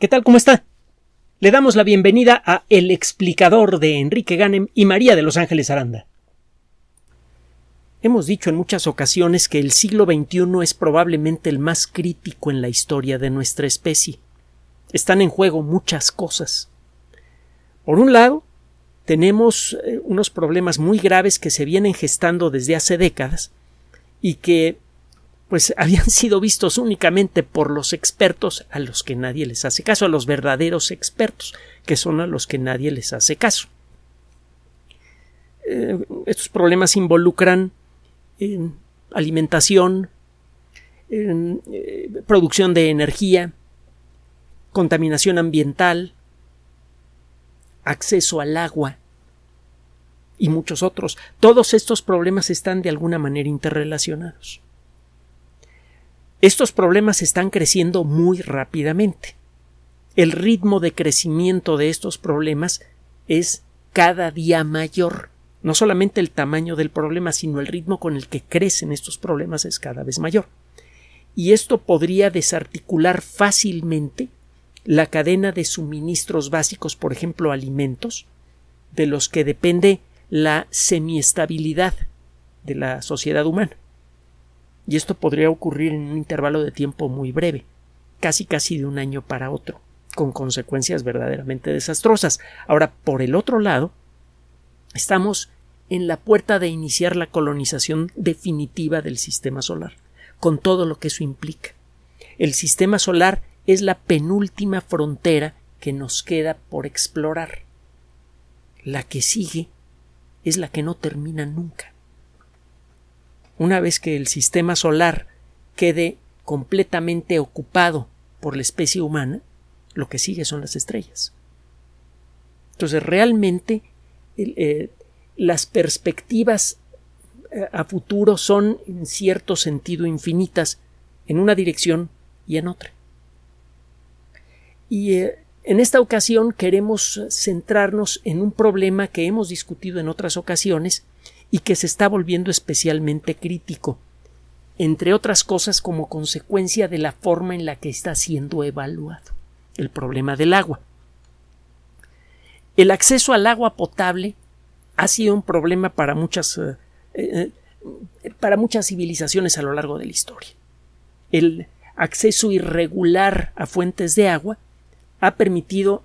¿Qué tal? ¿Cómo está? Le damos la bienvenida a El explicador de Enrique Ganem y María de Los Ángeles Aranda. Hemos dicho en muchas ocasiones que el siglo XXI es probablemente el más crítico en la historia de nuestra especie. Están en juego muchas cosas. Por un lado, tenemos eh, unos problemas muy graves que se vienen gestando desde hace décadas y que pues habían sido vistos únicamente por los expertos a los que nadie les hace caso, a los verdaderos expertos, que son a los que nadie les hace caso. Eh, estos problemas involucran alimentación, eh, producción de energía, contaminación ambiental, acceso al agua y muchos otros. Todos estos problemas están de alguna manera interrelacionados. Estos problemas están creciendo muy rápidamente. El ritmo de crecimiento de estos problemas es cada día mayor. No solamente el tamaño del problema, sino el ritmo con el que crecen estos problemas es cada vez mayor. Y esto podría desarticular fácilmente la cadena de suministros básicos, por ejemplo, alimentos, de los que depende la semiestabilidad de la sociedad humana y esto podría ocurrir en un intervalo de tiempo muy breve, casi casi de un año para otro, con consecuencias verdaderamente desastrosas. Ahora, por el otro lado, estamos en la puerta de iniciar la colonización definitiva del sistema solar, con todo lo que eso implica. El sistema solar es la penúltima frontera que nos queda por explorar. La que sigue es la que no termina nunca una vez que el sistema solar quede completamente ocupado por la especie humana, lo que sigue son las estrellas. Entonces, realmente eh, las perspectivas eh, a futuro son en cierto sentido infinitas en una dirección y en otra. Y eh, en esta ocasión queremos centrarnos en un problema que hemos discutido en otras ocasiones y que se está volviendo especialmente crítico, entre otras cosas como consecuencia de la forma en la que está siendo evaluado el problema del agua. El acceso al agua potable ha sido un problema para muchas, eh, eh, para muchas civilizaciones a lo largo de la historia. El acceso irregular a fuentes de agua ha permitido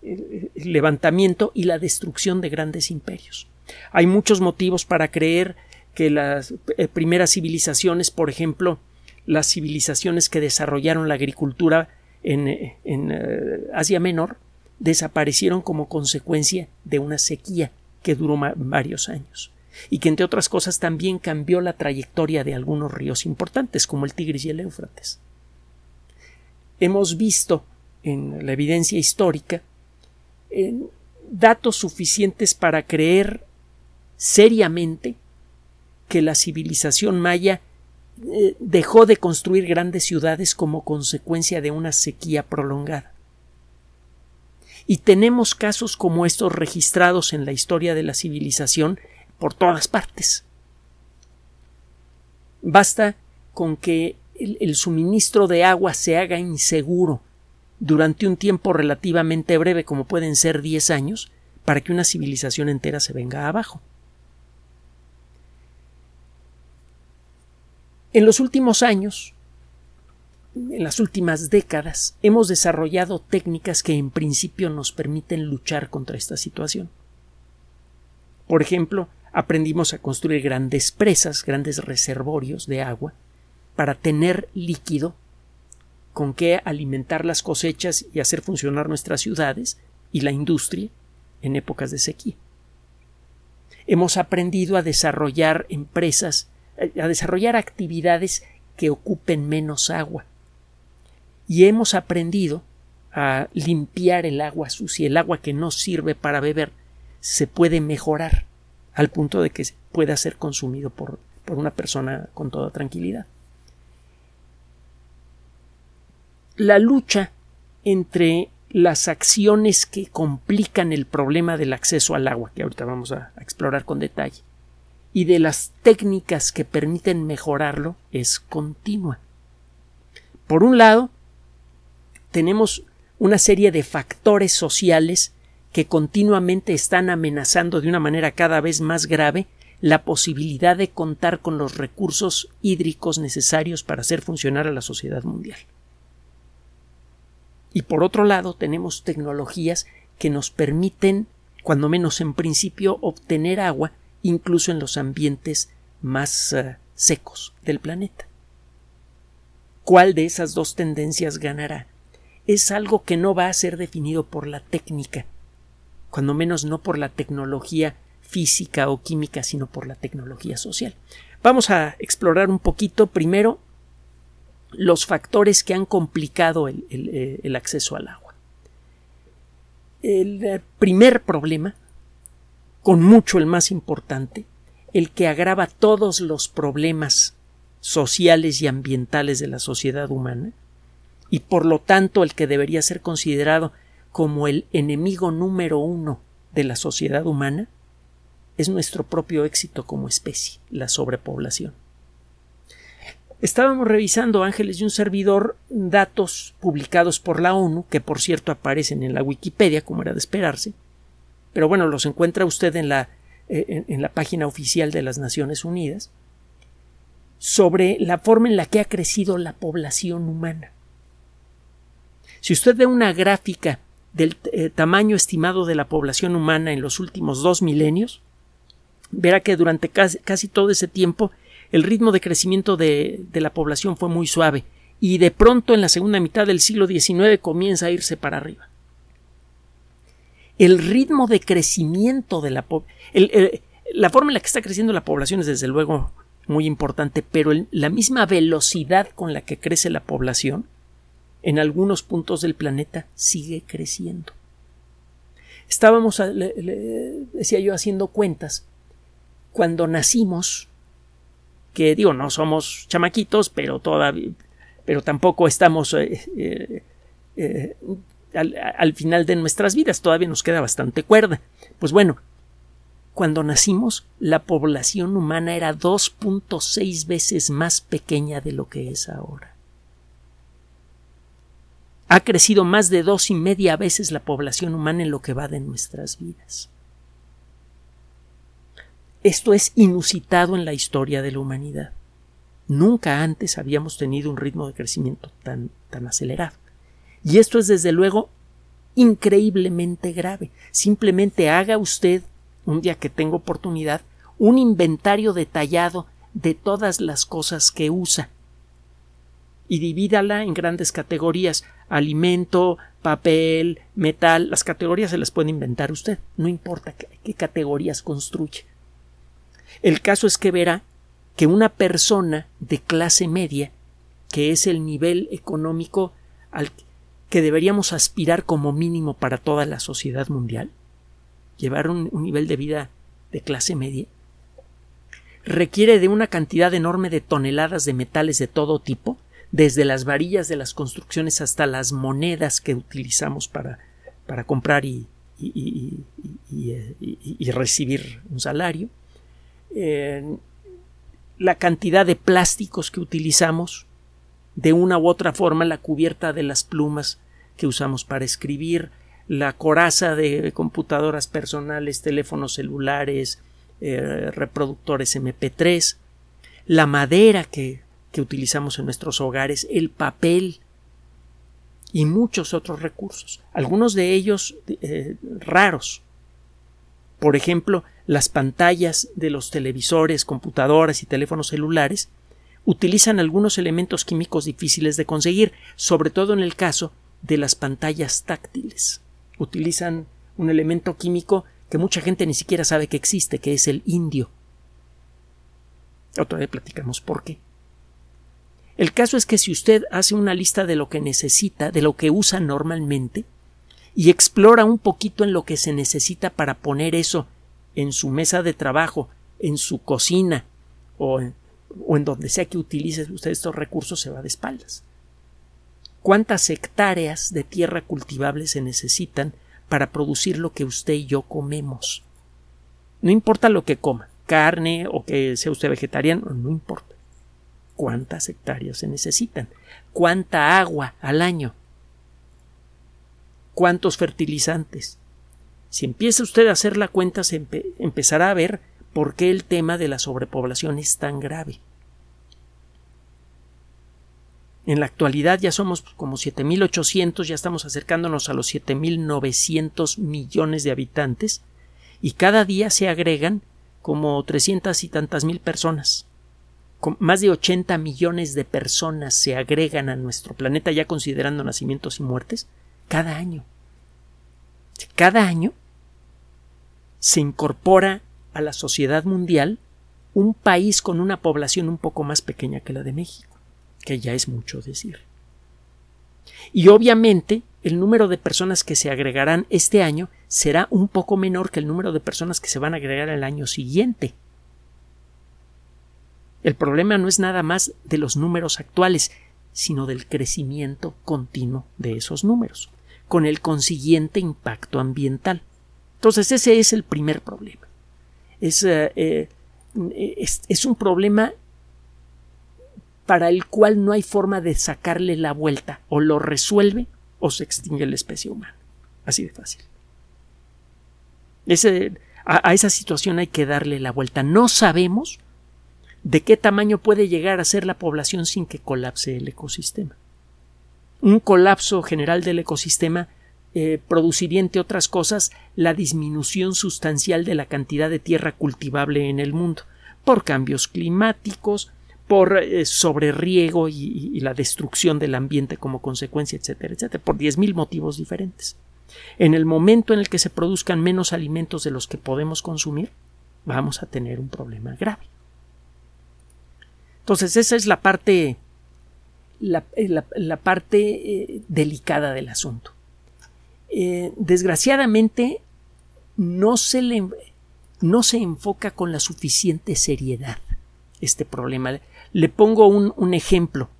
el levantamiento y la destrucción de grandes imperios. Hay muchos motivos para creer que las eh, primeras civilizaciones, por ejemplo, las civilizaciones que desarrollaron la agricultura en, eh, eh, Asia Menor, desaparecieron como consecuencia de una sequía que duró varios años y que entre otras cosas también cambió la trayectoria de algunos ríos importantes como el Tigris y el Éufrates. Hemos visto en la evidencia histórica datos suficientes para creer seriamente que la civilización maya eh, dejó de construir grandes ciudades como consecuencia de una sequía prolongada. Y tenemos casos como estos registrados en la historia de la civilización por todas partes. Basta con que el, suministro de agua se haga inseguro durante un tiempo relativamente breve, como pueden ser 10 años, para que una civilización entera se venga abajo. En los últimos años, en las últimas décadas, hemos desarrollado técnicas que en principio nos permiten luchar contra esta situación. Por ejemplo, aprendimos a construir grandes presas, grandes reservorios de agua, para tener líquido con que alimentar las cosechas y hacer funcionar nuestras ciudades y la industria en épocas de sequía. Hemos aprendido a desarrollar empresas a desarrollar actividades que ocupen menos agua. Y hemos aprendido a limpiar el agua sucia, el agua que no sirve para beber, se puede mejorar al punto de que pueda ser consumido por, por una persona con toda tranquilidad. La lucha entre las acciones que complican el problema del acceso al agua, que ahorita vamos a explorar con detalle, y de las técnicas que permiten mejorarlo es continua. Por un lado, tenemos una serie de factores sociales que continuamente están amenazando de una manera cada vez más grave la posibilidad de contar con los recursos hídricos necesarios para hacer funcionar a la sociedad mundial. Y por otro lado, tenemos tecnologías que nos permiten, cuando menos en principio, obtener agua incluso en los ambientes más uh, secos del planeta. ¿Cuál de esas dos tendencias ganará? Es algo que no va a ser definido por la técnica, cuando menos no por la tecnología física o química, sino por la tecnología social. Vamos a explorar un poquito primero los factores que han complicado el, el acceso al agua. El eh, primer problema, con mucho el más importante, el que agrava todos los problemas sociales y ambientales de la sociedad humana, y por lo tanto el que debería ser considerado como el enemigo número uno de la sociedad humana, es nuestro propio éxito como especie, la sobrepoblación. Estábamos revisando, Ángeles y un servidor, datos publicados por la ONU, que por cierto aparecen en la Wikipedia, como era de esperarse, pero bueno, los encuentra usted en la, eh, en la página oficial de las Naciones Unidas, sobre la forma en la que ha crecido la población humana. Si usted ve una gráfica del eh, tamaño estimado de la población humana en los últimos dos milenios, verá que durante casi, todo ese tiempo el ritmo de crecimiento de, de, la población fue muy suave y de pronto en la segunda mitad del siglo XIX comienza a irse para arriba. El ritmo de crecimiento de la población, la forma en la que está creciendo la población es desde luego muy importante, pero la misma velocidad con la que crece la población en algunos puntos del planeta sigue creciendo. Estábamos, decía yo, haciendo cuentas cuando nacimos, que digo, no somos chamaquitos, pero todavía, pero tampoco estamos eh, eh, eh, al, al, final de nuestras vidas, todavía nos queda bastante cuerda. Pues bueno, cuando nacimos, la población humana era 2.6 veces más pequeña de lo que es ahora. Ha crecido más de dos y media veces la población humana en lo que va de nuestras vidas. Esto es inusitado en la historia de la humanidad. Nunca antes habíamos tenido un ritmo de crecimiento tan, tan acelerado. Y esto es desde luego increíblemente grave. Simplemente haga usted, un día que tenga oportunidad, un inventario detallado de todas las cosas que usa y divídala en grandes categorías alimento, papel, metal, las categorías se las puede inventar usted, no importa qué, qué categorías construye. El caso es que verá que una persona de clase media, que es el nivel económico al que deberíamos aspirar como mínimo para toda la sociedad mundial, llevar un, nivel de vida de clase media, requiere de una cantidad enorme de toneladas de metales de todo tipo, desde las varillas de las construcciones hasta las monedas que utilizamos para, para comprar y, y, y, y recibir un salario, la cantidad de plásticos que utilizamos, de una u otra forma la cubierta de las plumas que usamos para escribir, la coraza de computadoras personales, teléfonos celulares, eh, reproductores MP3, la madera que, que, utilizamos en nuestros hogares, el papel y muchos otros recursos, algunos de ellos eh, raros. Por ejemplo, las pantallas de los televisores, computadoras y teléfonos celulares utilizan algunos elementos químicos difíciles de conseguir, sobre todo en el caso de las pantallas táctiles. Utilizan un elemento químico que mucha gente ni siquiera sabe que existe, que es el indio. Otra vez platicamos por qué. El caso es que si usted hace una lista de lo que necesita, de lo que usa normalmente, y explora un poquito en lo que se necesita para poner eso en su mesa de trabajo, en su cocina o en, o en donde sea que utilice usted estos recursos se va de espaldas. ¿Cuántas hectáreas de tierra cultivable se necesitan para producir lo que usted y yo comemos? No importa lo que coma, carne o que sea usted vegetariano, no importa. ¿Cuántas hectáreas se necesitan? ¿Cuánta agua al año? cuántos fertilizantes. Si empieza usted a hacer la cuenta, se empezará a ver por qué el tema de la sobrepoblación es tan grave. En la actualidad ya somos como 7.800, ya estamos acercándonos a los 7.900 millones de habitantes y cada día se agregan como 300 y tantas mil personas. más de 80 millones de personas se agregan a nuestro planeta ya considerando nacimientos y muertes cada año. Cada año se incorpora a la sociedad mundial un país con una población un poco más pequeña que la de México, que ya es mucho decir. Y obviamente el número de personas que se agregarán este año será un poco menor que el número de personas que se van a agregar el año siguiente. El problema no es nada más de los números actuales, sino del crecimiento continuo de esos números, con el consiguiente impacto ambiental. Entonces ese es el primer problema. Es, eh, eh, es, es un problema para el cual no hay forma de sacarle la vuelta. O lo resuelve o se extingue la especie humana. Así de fácil. a, esa situación hay que darle la vuelta. No sabemos de qué tamaño puede llegar a ser la población sin que colapse el ecosistema. Un colapso general del ecosistema eh, produciría, entre otras cosas, la disminución sustancial de la cantidad de tierra cultivable en el mundo, por cambios climáticos, por eh, sobreriego y, la destrucción del ambiente como consecuencia, etcétera, etcétera, por diez mil motivos diferentes. En el momento en el que se produzcan menos alimentos de los que podemos consumir, vamos a tener un problema grave. Entonces, esa es la parte, la, eh, parte eh, delicada del asunto. Desgraciadamente, no se, le, no se enfoca con la suficiente seriedad este problema. Le pongo un, ejemplo.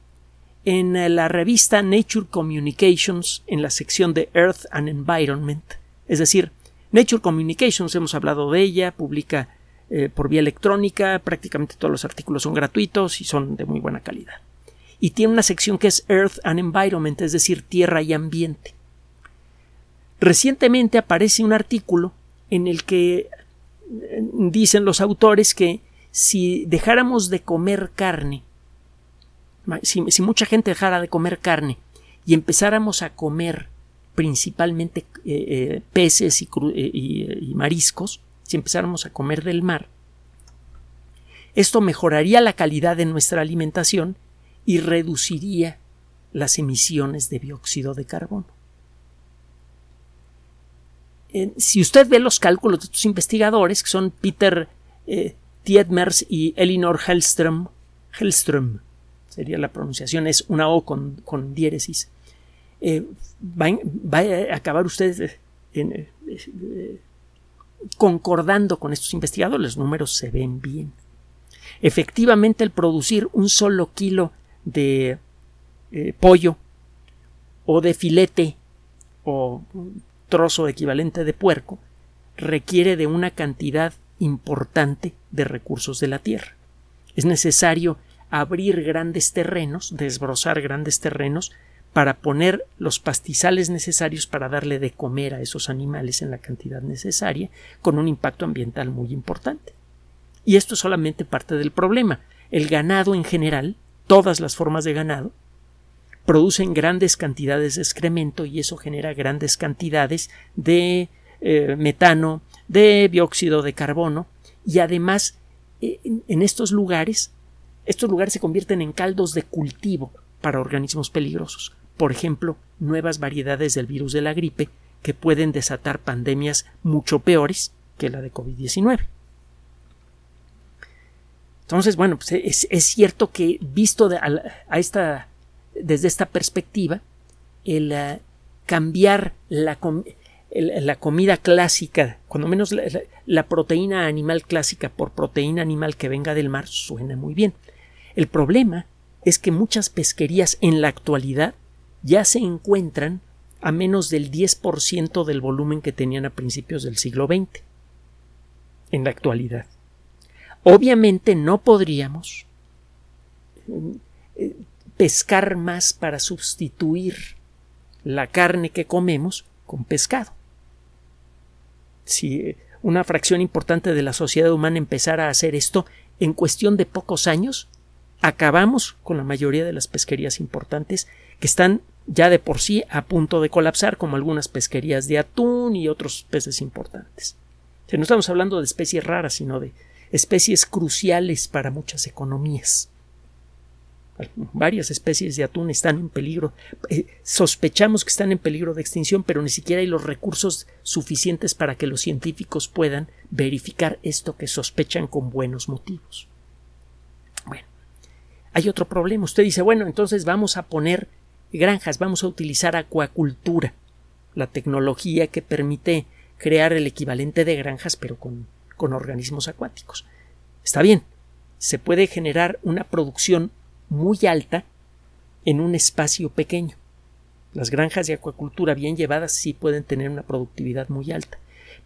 En eh, la revista Nature Communications, en la sección de Earth and Environment, es decir, Nature Communications, hemos hablado de ella, publica eh, por vía electrónica, prácticamente todos los artículos son gratuitos y son de muy buena calidad. Y tiene una sección que es Earth and Environment, es decir, tierra y ambiente. Recientemente aparece un artículo en el que eh, dicen los autores que si dejáramos de comer carne, si, mucha gente dejara de comer carne y empezáramos a comer principalmente eh, eh, peces y, y, mariscos, si empezáramos a comer del mar, esto mejoraría la calidad de nuestra alimentación y reduciría las emisiones de dióxido de carbono. Si usted ve los cálculos de estos investigadores, que son Peter Tietmers y Elinor Hellström, Hellström sería la pronunciación, es una O con, con diéresis. Eh, va, a acabar usted eh, eh, concordando con estos investigadores, los números se ven bien. Efectivamente, el producir un solo kilo de pollo o de filete o trozo equivalente de puerco requiere de una cantidad importante de recursos de la tierra. Es necesario abrir grandes terrenos, desbrozar grandes terrenos, para poner los pastizales necesarios para darle de comer a esos animales en la cantidad necesaria, con un impacto ambiental muy importante. Y esto es solamente parte del problema. El ganado en general, todas las formas de ganado, producen grandes cantidades de excremento y eso genera grandes cantidades de eh, metano, de dióxido de carbono y además eh, en estos lugares estos lugares se convierten en caldos de cultivo para organismos peligrosos, por ejemplo, nuevas variedades del virus de la gripe que pueden desatar pandemias mucho peores que la de COVID-19. Entonces, bueno, pues es, cierto que visto a, esta, desde esta perspectiva, el eh, cambiar la, la comida clásica, cuando menos la, proteína animal clásica por proteína animal que venga del mar, suena muy bien. El problema es que muchas pesquerías en la actualidad ya se encuentran a menos del 10% del volumen que tenían a principios del siglo XX. En la actualidad. Obviamente no podríamos eh, pescar más para sustituir la carne que comemos con pescado. Si una fracción importante de la sociedad humana empezara a hacer esto, en cuestión de pocos años, acabamos con la mayoría de las pesquerías importantes que están ya de por sí a punto de colapsar, como algunas pesquerías de atún y otros peces importantes. no estamos hablando de especies raras, sino de especies cruciales para muchas economías. Varias especies de atún están en peligro. Eh, sospechamos que están en peligro de extinción, pero ni siquiera hay los recursos suficientes para que los científicos puedan verificar esto que sospechan con buenos motivos. Bueno, hay otro problema. Usted dice, bueno, entonces vamos a poner granjas, vamos a utilizar acuacultura, la tecnología que permite crear el equivalente de granjas, pero con, con organismos acuáticos. Está bien, se puede generar una producción muy alta en un espacio pequeño. Las granjas de acuacultura bien llevadas sí pueden tener una productividad muy alta,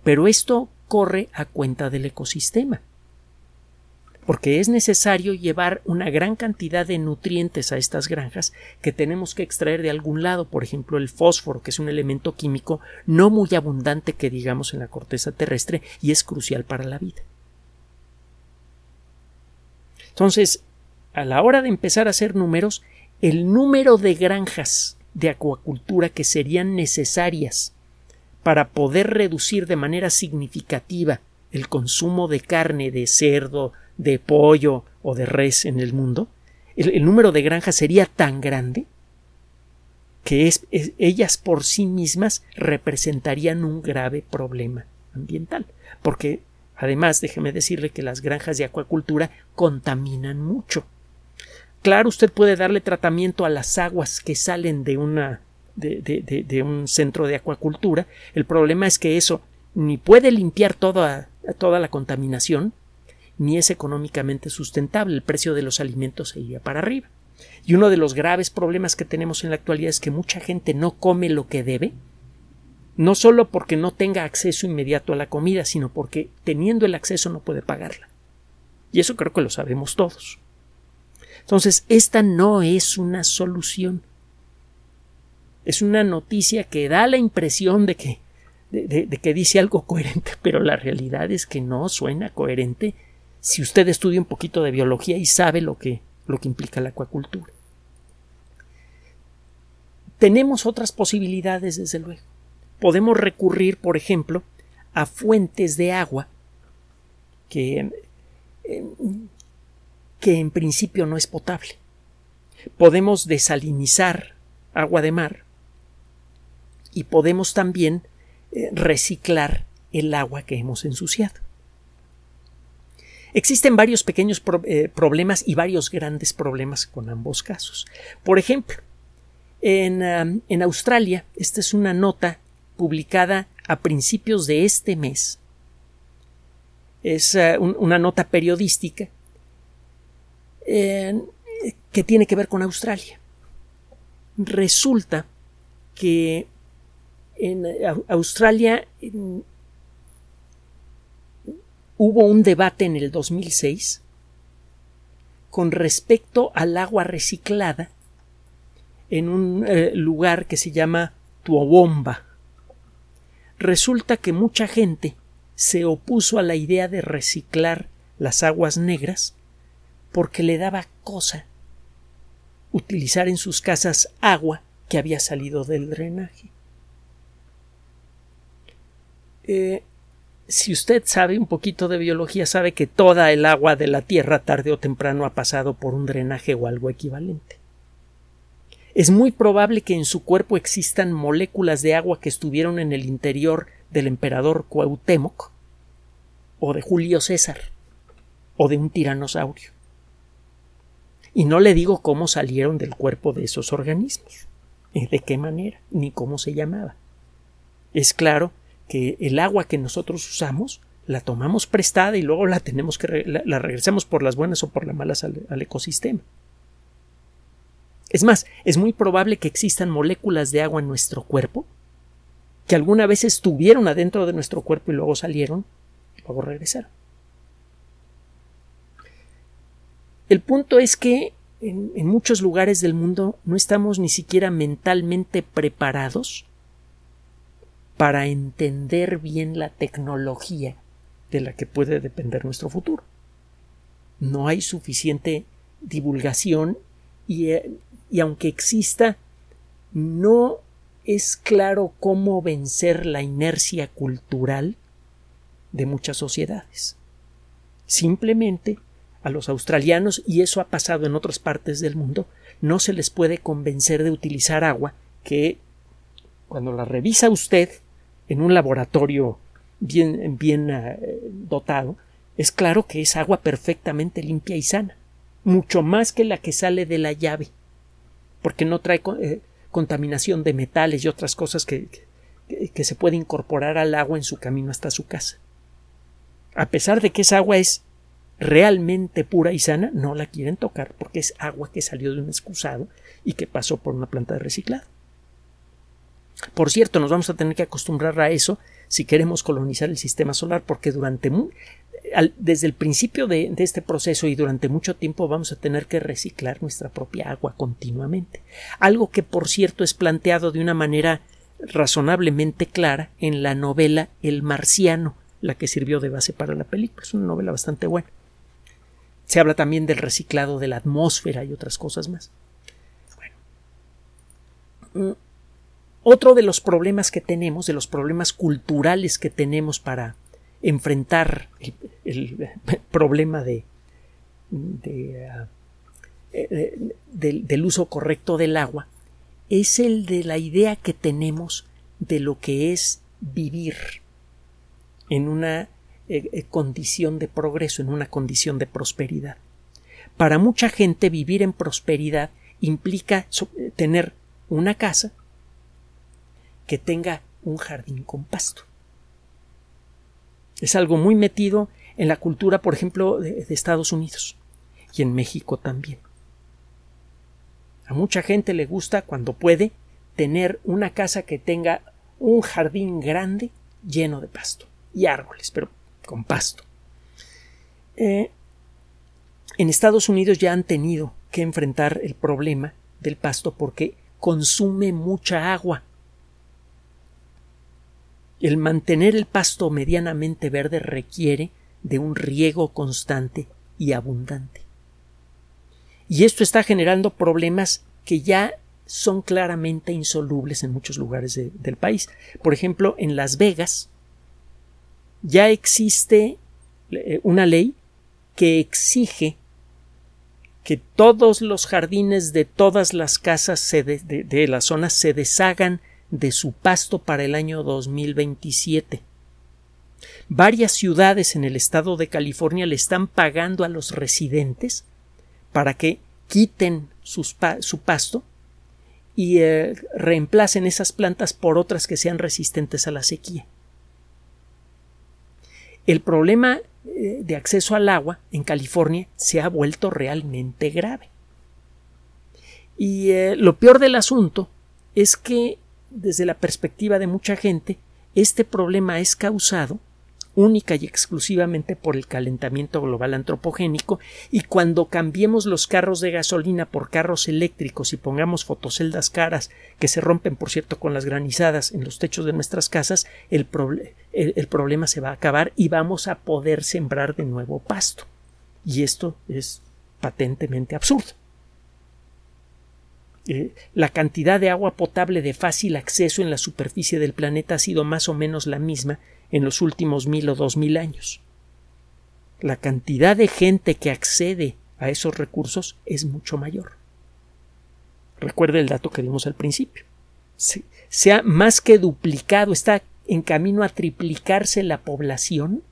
pero esto corre a cuenta del ecosistema porque es necesario llevar una gran cantidad de nutrientes a estas granjas que tenemos que extraer de algún lado, por ejemplo el fósforo, que es un elemento químico no muy abundante que digamos en la corteza terrestre y es crucial para la vida. Entonces, a la hora de empezar a hacer números, el número de granjas de acuacultura que serían necesarias para poder reducir de manera significativa el consumo de carne de cerdo, de pollo o de res en el mundo, el, número de granjas sería tan grande que ellas por sí mismas representarían un grave problema ambiental, porque además déjeme decirle que las granjas de acuacultura contaminan mucho. Claro, usted puede darle tratamiento a las aguas que salen de un centro de acuacultura. El problema es que eso ni puede limpiar toda, toda la contaminación, ni es económicamente sustentable. El precio de los alimentos se iría para arriba. Y uno de los graves problemas que tenemos en la actualidad es que mucha gente no come lo que debe, no solo porque no tenga acceso inmediato a la comida, sino porque teniendo el acceso no puede pagarla. Y eso creo que lo sabemos todos. Entonces, esta no es una solución. Es una noticia que da la impresión de que, de, que dice algo coherente, pero la realidad es que no suena coherente si usted estudia un poquito de biología y sabe lo que, lo que implica la acuacultura. Tenemos otras posibilidades, desde luego. Podemos recurrir, por ejemplo, a fuentes de agua que que en principio no es potable. Podemos desalinizar agua de mar y podemos también eh, reciclar el agua que hemos ensuciado. Existen varios pequeños eh, problemas y varios grandes problemas con ambos casos. Por ejemplo, en, en Australia, esta es una nota publicada a principios de este mes. Es uh, una nota periodística que tiene que ver con Australia. Resulta que en Australia hubo un debate en el 2006 con respecto al agua reciclada en un eh, lugar que se llama Tuobomba. Resulta que mucha gente se opuso a la idea de reciclar las aguas negras porque le daba cosa utilizar en sus casas agua que había salido del drenaje. Eh, si usted sabe un poquito de biología, sabe que toda el agua de la Tierra tarde o temprano ha pasado por un drenaje o algo equivalente. Es muy probable que en su cuerpo existan moléculas de agua que estuvieron en el interior del emperador Cuauhtémoc o de Julio César o de un tiranosaurio. Y no le digo cómo salieron del cuerpo de esos organismos, de qué manera, ni cómo se llamaba. Es claro que el agua que nosotros usamos la tomamos prestada y luego la tenemos que la, regresamos por las buenas o por las malas al, al ecosistema. Es más, es muy probable que existan moléculas de agua en nuestro cuerpo que alguna vez estuvieron adentro de nuestro cuerpo y luego salieron y luego regresaron. El punto es que en, muchos lugares del mundo no estamos ni siquiera mentalmente preparados para entender bien la tecnología de la que puede depender nuestro futuro. No hay suficiente divulgación y, eh, y aunque exista, no es claro cómo vencer la inercia cultural de muchas sociedades. Simplemente a los australianos, y eso ha pasado en otras partes del mundo, no se les puede convencer de utilizar agua que cuando la revisa usted en un laboratorio bien, bien eh, dotado, es claro que es agua perfectamente limpia y sana, mucho más que la que sale de la llave, porque no trae eh, contaminación de metales y otras cosas que, que se puede incorporar al agua en su camino hasta su casa. A pesar de que esa agua es realmente pura y sana, no la quieren tocar porque es agua que salió de un excusado y que pasó por una planta de reciclado. Por cierto, nos vamos a tener que acostumbrar a eso si queremos colonizar el sistema solar, porque durante desde el principio de, este proceso y durante mucho tiempo vamos a tener que reciclar nuestra propia agua continuamente. Algo que, por cierto, es planteado de una manera razonablemente clara en la novela El Marciano, la que sirvió de base para la película. Es una novela bastante buena. Se habla también del reciclado de la atmósfera y otras cosas más. Mm, otro de los problemas que tenemos, de los problemas culturales que tenemos para enfrentar el, problema de, ah, eh, del, uso correcto del agua, es el de la idea que tenemos de lo que es vivir en una eh, eh, condición de progreso, en una condición de prosperidad. Para mucha gente vivir en prosperidad implica tener una casa, que tenga un jardín con pasto. Es algo muy metido en la cultura, por ejemplo, de, Estados Unidos y en México también. A mucha gente le gusta, cuando puede, tener una casa que tenga un jardín grande lleno de pasto y árboles, pero con pasto. Eh, en Estados Unidos ya han tenido que enfrentar el problema del pasto porque consume mucha agua. El mantener el pasto medianamente verde requiere de un riego constante y abundante. Y esto está generando problemas que ya son claramente insolubles en muchos lugares del país. Por ejemplo, en Las Vegas ya existe eh, una ley que exige que todos los jardines de todas las casas de, la zona se deshagan de su pasto para el año 2027. Varias ciudades en el estado de California le están pagando a los residentes para que quiten su pasto y eh, reemplacen esas plantas por otras que sean resistentes a la sequía. El problema eh, de acceso al agua en California se ha vuelto realmente grave. Y eh, lo peor del asunto es que desde la perspectiva de mucha gente, este problema es causado única y exclusivamente por el calentamiento global antropogénico y cuando cambiemos los carros de gasolina por carros eléctricos y pongamos fotoceldas caras que se rompen por cierto con las granizadas en los techos de nuestras casas el, el problema se va a acabar y vamos a poder sembrar de nuevo pasto. Y esto es patentemente absurdo. Eh, la cantidad de agua potable de fácil acceso en la superficie del planeta ha sido más o menos la misma en los últimos mil o dos mil años. La cantidad de gente que accede a esos recursos es mucho mayor. Recuerde el dato que dimos al principio. Se, ha más que duplicado, está en camino a triplicarse la población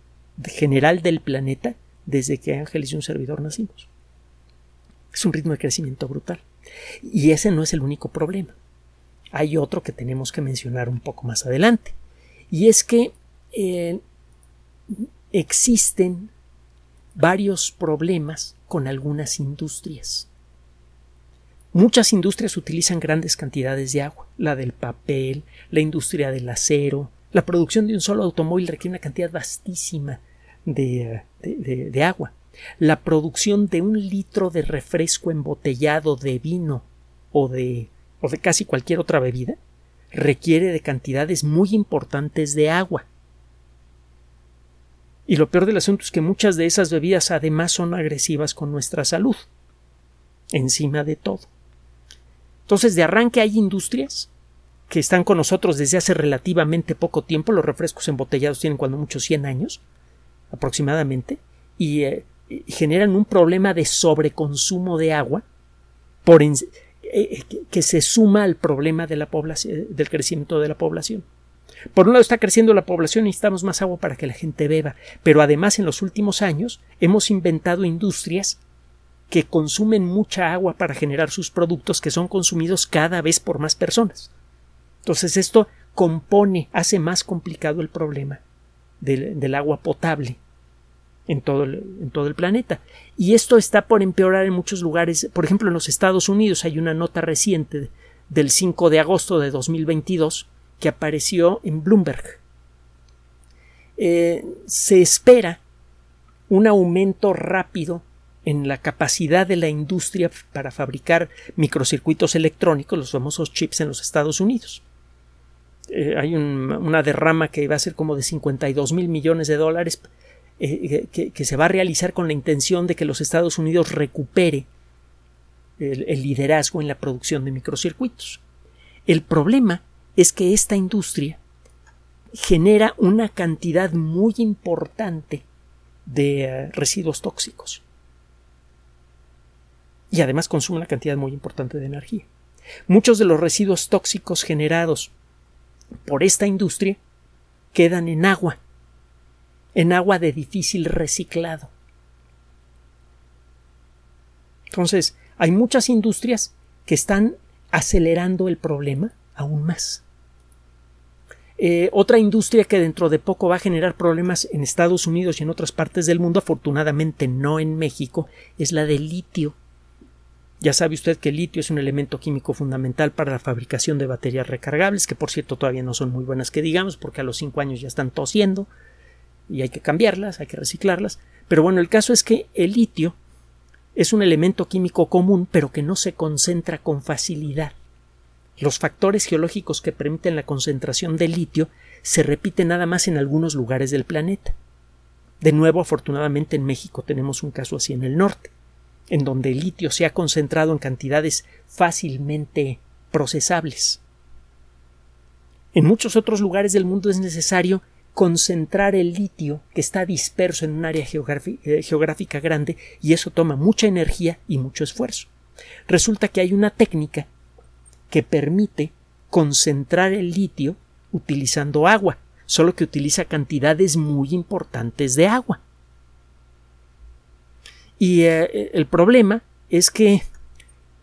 general del planeta desde que Ángeles y un servidor nacimos. Es un ritmo de crecimiento brutal. Y ese no es el único problema. Hay otro que tenemos que mencionar un poco más adelante. Y es que eh, existen varios problemas con algunas industrias. Muchas industrias utilizan grandes cantidades de agua, la del papel, la industria del acero, la producción de un solo automóvil requiere una cantidad vastísima de, de agua la producción de un litro de refresco embotellado de vino o de, o de casi cualquier otra bebida requiere de cantidades muy importantes de agua. Y lo peor del asunto es que muchas de esas bebidas además son agresivas con nuestra salud, encima de todo. Entonces, de arranque hay industrias que están con nosotros desde hace relativamente poco tiempo. Los refrescos embotellados tienen cuando mucho 100 años aproximadamente eh, y, generan un problema de sobreconsumo de agua eh, eh, que se suma al problema de la del crecimiento de la población. Por un lado está creciendo la población y necesitamos más agua para que la gente beba, pero además en los últimos años hemos inventado industrias que consumen mucha agua para generar sus productos que son consumidos cada vez por más personas. Entonces esto compone, hace más complicado el problema del, agua potable en todo, el, en todo el planeta. Y esto está por empeorar en muchos lugares. Por ejemplo, en los Estados Unidos hay una nota reciente del 5 de agosto de 2022 que apareció en Bloomberg. Eh, se espera un aumento rápido en la capacidad de la industria para fabricar microcircuitos electrónicos, los famosos chips en los Estados Unidos. Eh, hay una derrama que va a ser como de 52 mil millones de dólares eh, que, se va a realizar con la intención de que los Estados Unidos recupere el liderazgo en la producción de microcircuitos. El problema es que esta industria genera una cantidad muy importante de eh, residuos tóxicos y además consume una cantidad muy importante de energía. Muchos de los residuos tóxicos generados por esta industria quedan en agua, en agua de difícil reciclado. Entonces, hay muchas industrias que están acelerando el problema aún más. Eh, otra industria que dentro de poco va a generar problemas en Estados Unidos y en otras partes del mundo, afortunadamente no en México, es la del litio. Ya sabe usted que el litio es un elemento químico fundamental para la fabricación de baterías recargables, que por cierto todavía no son muy buenas que digamos, porque a los cinco años ya están tosiendo y hay que cambiarlas, hay que reciclarlas. Pero bueno, el caso es que el litio es un elemento químico común, pero que no se concentra con facilidad. Los factores geológicos que permiten la concentración de litio se repiten nada más en algunos lugares del planeta. De nuevo, afortunadamente en México tenemos un caso así en el norte en donde el litio se ha concentrado en cantidades fácilmente procesables. En muchos otros lugares del mundo es necesario concentrar el litio que está disperso en un área eh, geográfica grande y eso toma mucha energía y mucho esfuerzo. Resulta que hay una técnica que permite concentrar el litio utilizando agua, solo que utiliza cantidades muy importantes de agua. Y eh, el problema es que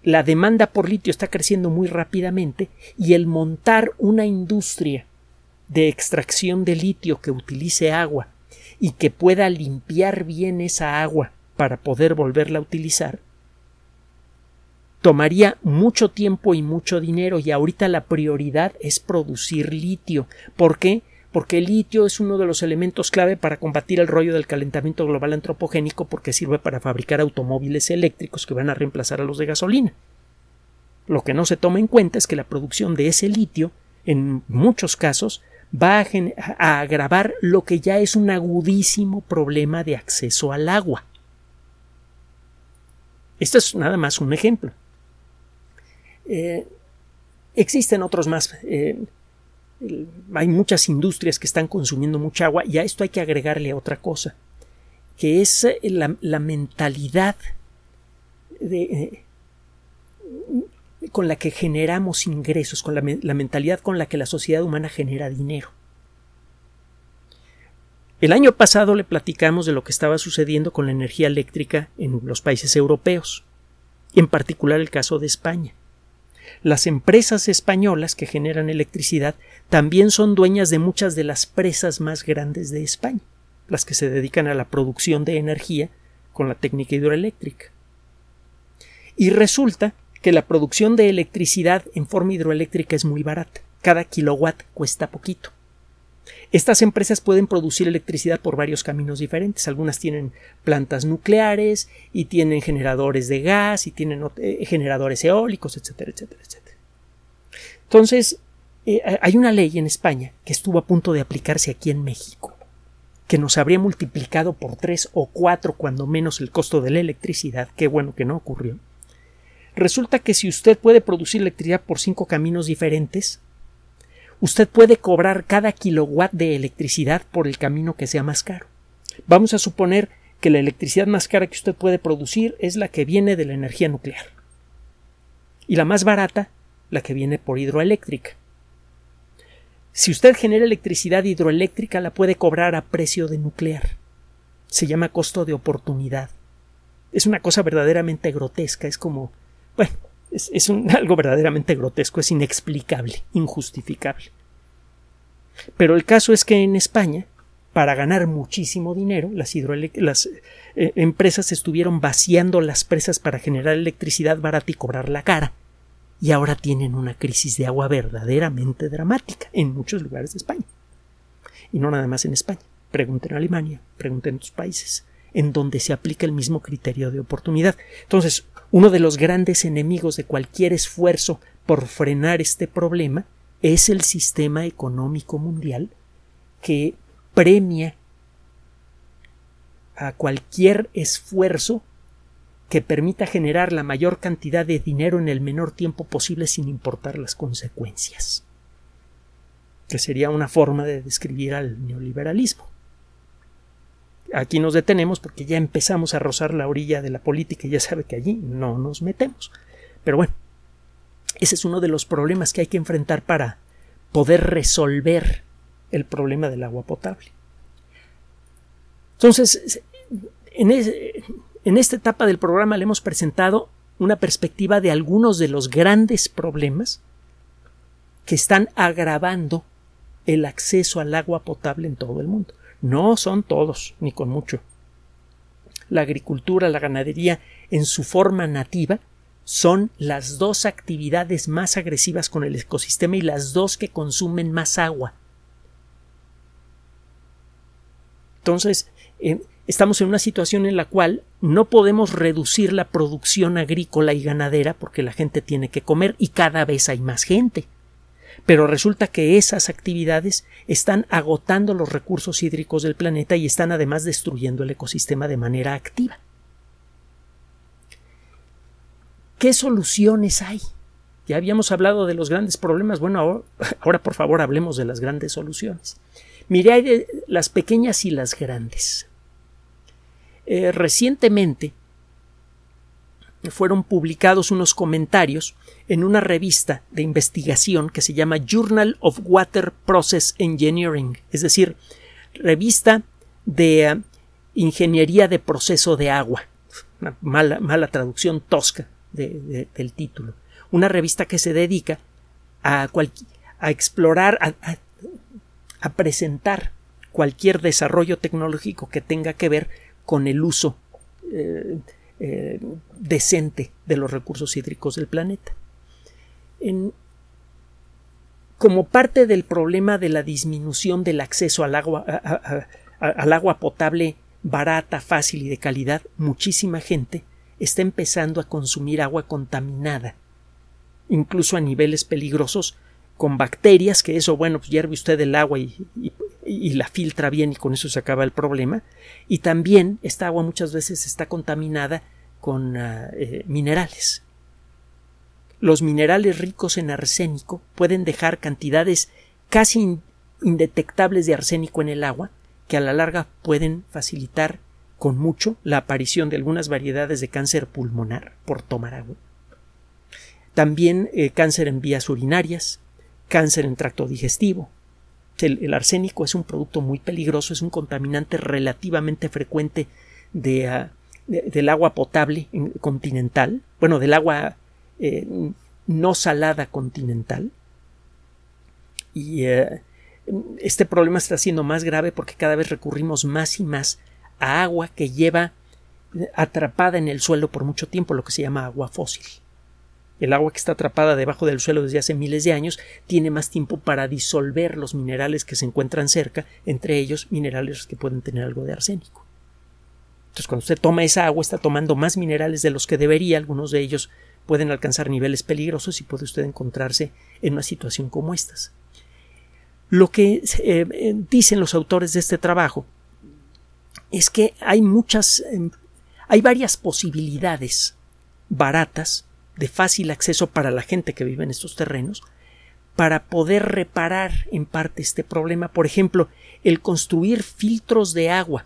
la demanda por litio está creciendo muy rápidamente y el montar una industria de extracción de litio que utilice agua y que pueda limpiar bien esa agua para poder volverla a utilizar tomaría mucho tiempo y mucho dinero y ahorita la prioridad es producir litio. ¿Por qué? porque el litio es uno de los elementos clave para combatir el rollo del calentamiento global antropogénico porque sirve para fabricar automóviles eléctricos que van a reemplazar a los de gasolina. Lo que no se toma en cuenta es que la producción de ese litio, en muchos casos, va a, agravar lo que ya es un agudísimo problema de acceso al agua. Esto es nada más un ejemplo. Eh, existen otros más. Eh, hay muchas industrias que están consumiendo mucha agua y a esto hay que agregarle otra cosa, que es eh, la, mentalidad con la que generamos ingresos, con la mentalidad con la que la sociedad humana genera dinero. El año pasado le platicamos de lo que estaba sucediendo con la energía eléctrica en los países europeos, en particular el caso de España. Las empresas españolas que generan electricidad también son dueñas de muchas de las presas más grandes de España, las que se dedican a la producción de energía con la técnica hidroeléctrica. Y resulta que la producción de electricidad en forma hidroeléctrica es muy barata. Cada kilowatt cuesta poquito. Estas empresas pueden producir electricidad por varios caminos diferentes. Algunas tienen plantas nucleares y tienen generadores de gas y tienen eh, generadores eólicos, etcétera, etcétera, etcétera. Entonces, eh, hay una ley en España que estuvo a punto de aplicarse aquí en México, que nos habría multiplicado por tres o cuatro cuando menos el costo de la electricidad, qué bueno que no ocurrió. Resulta que si usted puede producir electricidad por cinco caminos diferentes, usted puede cobrar cada kilowatt de electricidad por el camino que sea más caro. Vamos a suponer que la electricidad más cara que usted puede producir es la que viene de la energía nuclear y la más barata la que viene por hidroeléctrica. Si usted genera electricidad hidroeléctrica, la puede cobrar a precio de nuclear. Se llama costo de oportunidad. Es una cosa verdaderamente grotesca, es como. Bueno, es, algo verdaderamente grotesco, es inexplicable, injustificable. Pero el caso es que en España, para ganar muchísimo dinero, las, las eh, empresas estuvieron vaciando las presas para generar electricidad barata y cobrar la cara y ahora tienen una crisis de agua verdaderamente dramática en muchos lugares de España. Y no nada más en España. Pregunten en Alemania, pregunten en otros países, en donde se aplica el mismo criterio de oportunidad. Entonces, uno de los grandes enemigos de cualquier esfuerzo por frenar este problema es el sistema económico mundial que premia a cualquier esfuerzo que permita generar la mayor cantidad de dinero en el menor tiempo posible sin importar las consecuencias. Que sería una forma de describir al neoliberalismo. Aquí nos detenemos porque ya empezamos a rozar la orilla de la política y ya sabe que allí no nos metemos. Pero bueno, ese es uno de los problemas que hay que enfrentar para poder resolver el problema del agua potable. Entonces, en en esta etapa del programa le hemos presentado una perspectiva de algunos de los grandes problemas que están agravando el acceso al agua potable en todo el mundo. No son todos, ni con mucho. La agricultura, la ganadería, en su forma nativa, son las dos actividades más agresivas con el ecosistema y las dos que consumen más agua. Entonces, eh, estamos en una situación en la cual no podemos reducir la producción agrícola y ganadera porque la gente tiene que comer y cada vez hay más gente. Pero resulta que esas actividades están agotando los recursos hídricos del planeta y están además destruyendo el ecosistema de manera activa. ¿Qué soluciones hay? Ya habíamos hablado de los grandes problemas. Bueno, ahora, por favor hablemos de las grandes soluciones. Mire, hay de las pequeñas y las grandes. Eh, recientemente fueron publicados unos comentarios en una revista de investigación que se llama Journal of Water Process Engineering, es decir, revista de eh, ingeniería de proceso de agua. Mala, mala traducción tosca del título. Una revista que se dedica a, explorar, a, a presentar cualquier desarrollo tecnológico que tenga que ver con el uso eh, eh, decente de los recursos hídricos del planeta. como parte del problema de la disminución del acceso al agua, al agua potable barata, fácil y de calidad, muchísima gente está empezando a consumir agua contaminada, incluso a niveles peligrosos, con bacterias, que eso, bueno, pues hierve usted el agua y, y, la filtra bien y con eso se acaba el problema. Y también esta agua muchas veces está contaminada con ah, eh, minerales. Los minerales ricos en arsénico pueden dejar cantidades casi indetectables de arsénico en el agua que a la larga pueden facilitar con mucho la aparición de algunas variedades de cáncer pulmonar por tomar agua. También eh, cáncer en vías urinarias, cáncer en tracto digestivo. El, arsénico es un producto muy peligroso, es un contaminante relativamente frecuente de, ah, del agua potable continental, bueno, del agua eh, no salada continental. Y eh, este problema está siendo más grave porque cada vez recurrimos más y más a agua que lleva atrapada en el suelo por mucho tiempo, lo que se llama agua fósil. El agua que está atrapada debajo del suelo desde hace miles de años tiene más tiempo para disolver los minerales que se encuentran cerca, entre ellos minerales que pueden tener algo de arsénico. Entonces, cuando usted toma esa agua, está tomando más minerales de los que debería, algunos de ellos pueden alcanzar niveles peligrosos y puede usted encontrarse en una situación como estas. Lo que eh, eh, dicen los autores de este trabajo es que hay muchas, em, hay varias posibilidades baratas, de fácil acceso para la gente que vive en estos terrenos, para poder reparar en parte este problema. Por ejemplo, el construir filtros de agua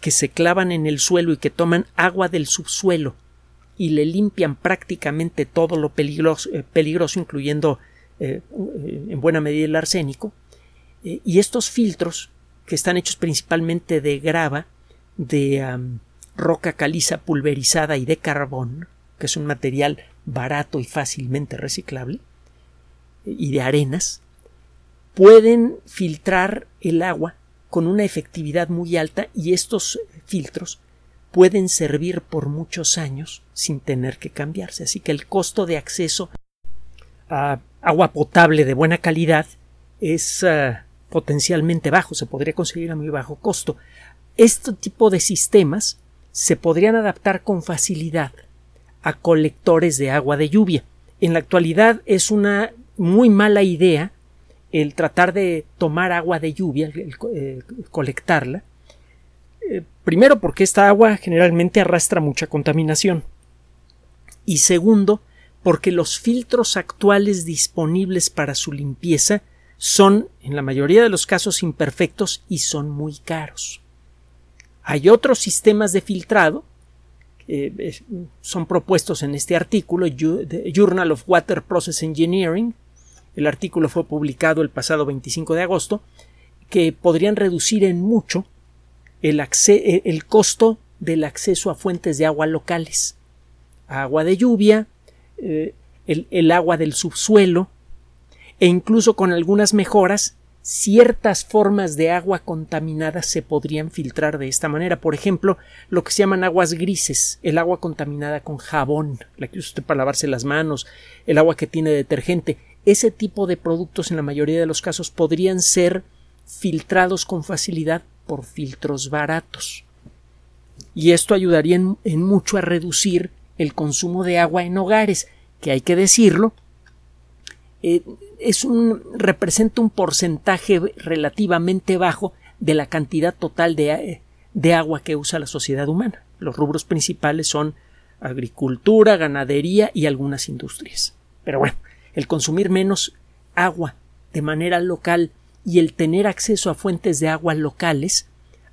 que se clavan en el suelo y que toman agua del subsuelo y le limpian prácticamente todo lo peligroso, eh, peligroso incluyendo en buena medida el arsénico, eh, y estos filtros, que están hechos principalmente de grava, de roca caliza pulverizada y de carbón, que es un material barato y fácilmente reciclable, y de arenas, pueden filtrar el agua con una efectividad muy alta y estos filtros pueden servir por muchos años sin tener que cambiarse. Así que el costo de acceso a agua potable de buena calidad es ah, potencialmente bajo, se podría conseguir a muy bajo costo. Este tipo de sistemas se podrían adaptar con facilidad a colectores de agua de lluvia. En la actualidad es una muy mala idea el tratar de tomar agua de lluvia, el, eh, colectarla. Eh, primero porque esta agua generalmente arrastra mucha contaminación. Y segundo, porque los filtros actuales disponibles para su limpieza son en la mayoría de los casos imperfectos y son muy caros. Hay otros sistemas de filtrado eh, son propuestos en este artículo, Journal of Water Process Engineering. El artículo fue publicado el pasado 25 de agosto, que podrían reducir en mucho el, eh, el costo del acceso a fuentes de agua locales, agua de lluvia, eh, el agua del subsuelo, e incluso con algunas mejoras ciertas formas de agua contaminada se podrían filtrar de esta manera. Por ejemplo, lo que se llaman aguas grises, el agua contaminada con jabón, la que usa usted para lavarse las manos, el agua que tiene detergente. Ese tipo de productos en la mayoría de los casos podrían ser filtrados con facilidad por filtros baratos. Y esto ayudaría en, mucho a reducir el consumo de agua en hogares, que hay que decirlo, eh, es un, representa un porcentaje relativamente bajo de la cantidad total de, de agua que usa la sociedad humana. Los rubros principales son agricultura, ganadería y algunas industrias. Pero bueno, el consumir menos agua de manera local y el tener acceso a fuentes de agua locales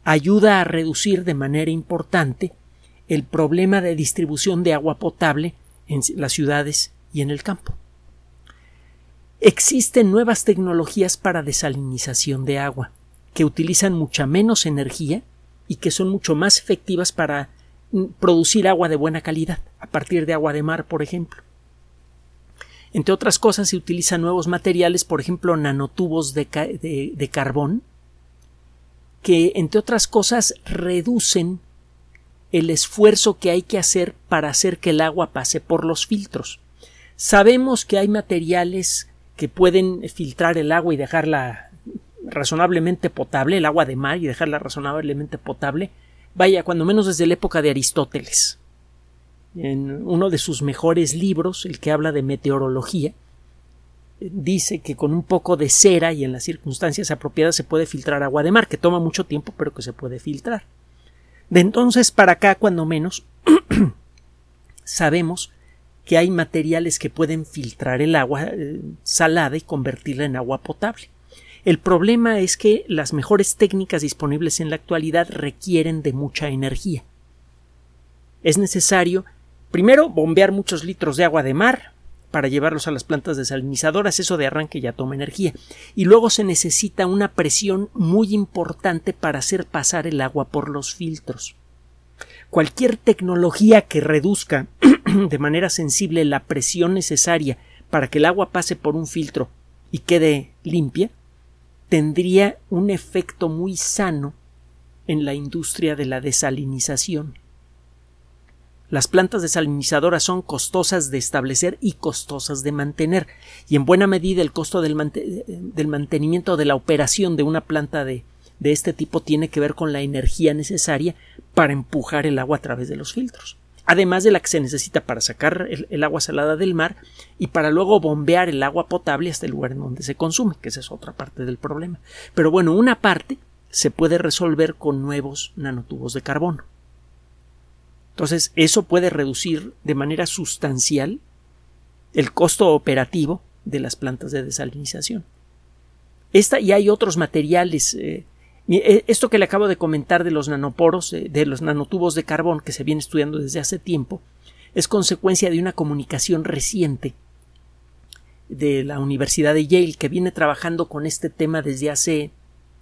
ayuda a reducir de manera importante el problema de distribución de agua potable en las ciudades y en el campo. Existen nuevas tecnologías para desalinización de agua, que utilizan mucha menos energía y que son mucho más efectivas para mm, producir agua de buena calidad, a partir de agua de mar, por ejemplo. Entre otras cosas, se utilizan nuevos materiales, por ejemplo, nanotubos de, de carbón, que, entre otras cosas, reducen el esfuerzo que hay que hacer para hacer que el agua pase por los filtros. Sabemos que hay materiales que pueden filtrar el agua y dejarla razonablemente potable, el agua de mar y dejarla razonablemente potable, vaya, cuando menos desde la época de Aristóteles. En uno de sus mejores libros, el que habla de meteorología, dice que con un poco de cera y en las circunstancias apropiadas se puede filtrar agua de mar, que toma mucho tiempo, pero que se puede filtrar. De entonces para acá, cuando menos, sabemos que hay materiales que pueden filtrar el agua eh, salada y convertirla en agua potable. El problema es que las mejores técnicas disponibles en la actualidad requieren de mucha energía. Es necesario, primero, bombear muchos litros de agua de mar para llevarlos a las plantas desalinizadoras, eso de arranque ya toma energía, y luego se necesita una presión muy importante para hacer pasar el agua por los filtros. Cualquier tecnología que reduzca de manera sensible la presión necesaria para que el agua pase por un filtro y quede limpia, tendría un efecto muy sano en la industria de la desalinización. Las plantas desalinizadoras son costosas de establecer y costosas de mantener, y en buena medida el costo del, mantenimiento de la operación de una planta de, de este tipo tiene que ver con la energía necesaria para empujar el agua a través de los filtros. además de la que se necesita para sacar el, agua salada del mar y para luego bombear el agua potable hasta el lugar en donde se consume, que esa es otra parte del problema. Pero bueno, una parte se puede resolver con nuevos nanotubos de carbono. Entonces, eso puede reducir de manera sustancial el costo operativo de las plantas de desalinización. Esta y hay otros materiales eh, esto que le acabo de comentar de los nanoporos, eh, de los nanotubos de carbón que se viene estudiando desde hace tiempo, es consecuencia de una comunicación reciente de la Universidad de Yale que viene trabajando con este tema desde hace